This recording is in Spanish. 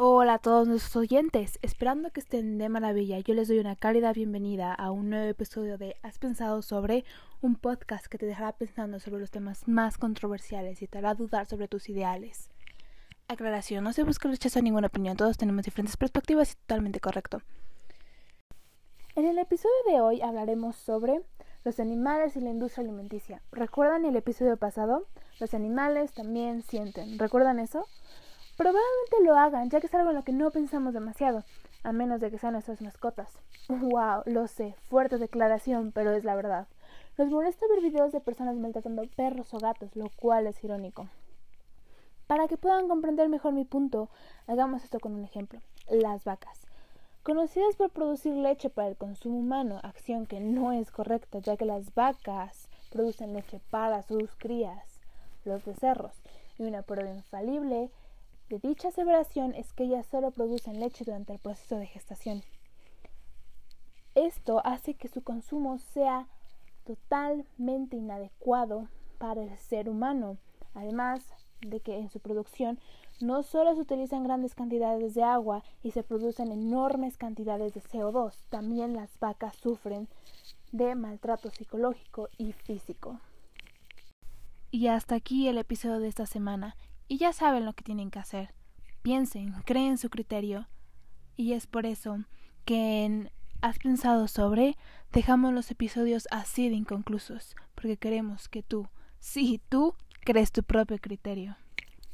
Hola a todos nuestros oyentes, esperando que estén de maravilla, yo les doy una cálida bienvenida a un nuevo episodio de Has pensado sobre un podcast que te dejará pensando sobre los temas más controversiales y te hará dudar sobre tus ideales. Aclaración, no se busca rechazo ninguna opinión, todos tenemos diferentes perspectivas y totalmente correcto. En el episodio de hoy hablaremos sobre los animales y la industria alimenticia. ¿Recuerdan el episodio pasado? Los animales también sienten. ¿Recuerdan eso? Probablemente lo hagan, ya que es algo en lo que no pensamos demasiado, a menos de que sean nuestras mascotas. Wow, lo sé, fuerte declaración, pero es la verdad. Nos molesta ver videos de personas maltratando perros o gatos, lo cual es irónico. Para que puedan comprender mejor mi punto, hagamos esto con un ejemplo. Las vacas. Conocidas por producir leche para el consumo humano, acción que no es correcta, ya que las vacas producen leche para sus crías, los becerros, y una prueba infalible de dicha aseveración es que ellas solo producen leche durante el proceso de gestación. Esto hace que su consumo sea totalmente inadecuado para el ser humano, además de que en su producción no solo se utilizan grandes cantidades de agua y se producen enormes cantidades de CO2, también las vacas sufren de maltrato psicológico y físico. Y hasta aquí el episodio de esta semana y ya saben lo que tienen que hacer. Piensen, creen su criterio. Y es por eso que en Has pensado sobre dejamos los episodios así de inconclusos, porque queremos que tú, sí, tú, crees tu propio criterio.